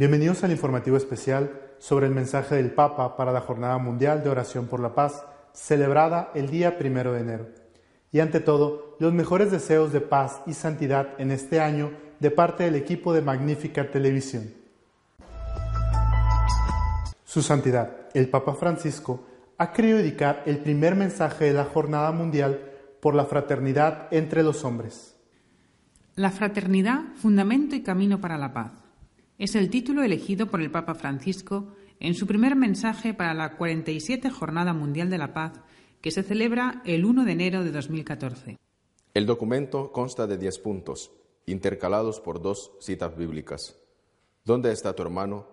Bienvenidos al informativo especial sobre el mensaje del Papa para la Jornada Mundial de Oración por la Paz, celebrada el día primero de enero. Y ante todo, los mejores deseos de paz y santidad en este año de parte del equipo de Magnífica Televisión. Su Santidad, el Papa Francisco, ha querido dedicar el primer mensaje de la Jornada Mundial por la fraternidad entre los hombres. La fraternidad, fundamento y camino para la paz es el título elegido por el Papa Francisco en su primer mensaje para la 47 Jornada Mundial de la Paz que se celebra el 1 de enero de 2014. El documento consta de 10 puntos, intercalados por dos citas bíblicas. ¿Dónde está tu hermano?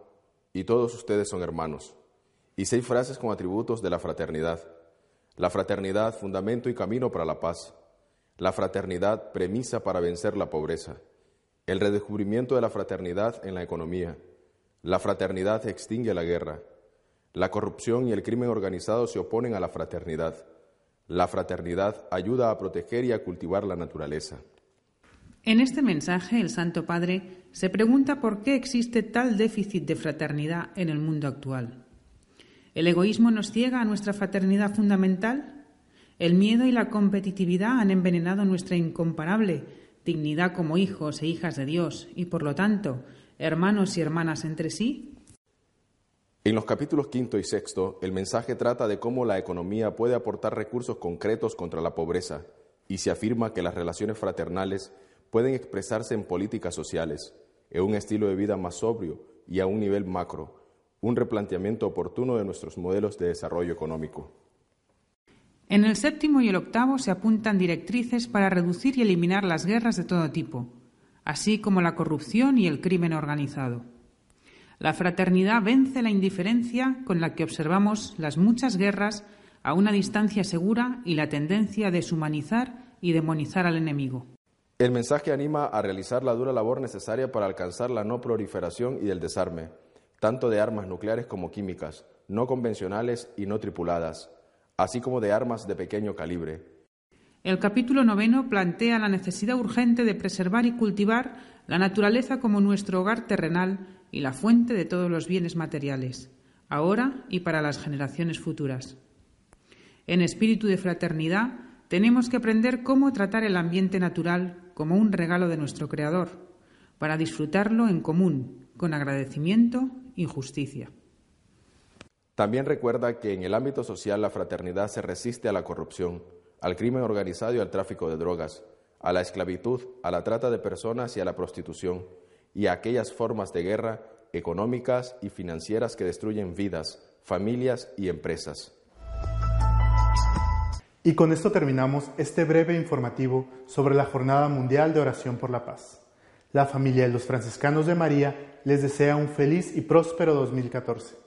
Y todos ustedes son hermanos. Y seis frases con atributos de la fraternidad. La fraternidad, fundamento y camino para la paz. La fraternidad, premisa para vencer la pobreza el redescubrimiento de la fraternidad en la economía. La fraternidad extingue la guerra. La corrupción y el crimen organizado se oponen a la fraternidad. La fraternidad ayuda a proteger y a cultivar la naturaleza. En este mensaje, el Santo Padre se pregunta por qué existe tal déficit de fraternidad en el mundo actual. ¿El egoísmo nos ciega a nuestra fraternidad fundamental? ¿El miedo y la competitividad han envenenado nuestra incomparable dignidad como hijos e hijas de Dios y, por lo tanto, hermanos y hermanas entre sí? En los capítulos quinto y sexto, el mensaje trata de cómo la economía puede aportar recursos concretos contra la pobreza y se afirma que las relaciones fraternales pueden expresarse en políticas sociales, en un estilo de vida más sobrio y a un nivel macro, un replanteamiento oportuno de nuestros modelos de desarrollo económico. En el séptimo y el octavo se apuntan directrices para reducir y eliminar las guerras de todo tipo, así como la corrupción y el crimen organizado. La fraternidad vence la indiferencia con la que observamos las muchas guerras a una distancia segura y la tendencia a deshumanizar y demonizar al enemigo. El mensaje anima a realizar la dura labor necesaria para alcanzar la no proliferación y el desarme, tanto de armas nucleares como químicas, no convencionales y no tripuladas, así como de armas de pequeño calibre. El capítulo noveno plantea la necesidad urgente de preservar y cultivar la naturaleza como nuestro hogar terrenal y la fuente de todos los bienes materiales, ahora y para las generaciones futuras. En espíritu de fraternidad, tenemos que aprender cómo tratar el ambiente natural como un regalo de nuestro Creador, para disfrutarlo en común, con agradecimiento y justicia. También recuerda que en el ámbito social la fraternidad se resiste a la corrupción, al crimen organizado y al tráfico de drogas, a la esclavitud, a la trata de personas y a la prostitución, y a aquellas formas de guerra económicas y financieras que destruyen vidas, familias y empresas. Y con esto terminamos este breve informativo sobre la Jornada Mundial de Oración por la Paz. La familia de los franciscanos de María les desea un feliz y próspero 2014.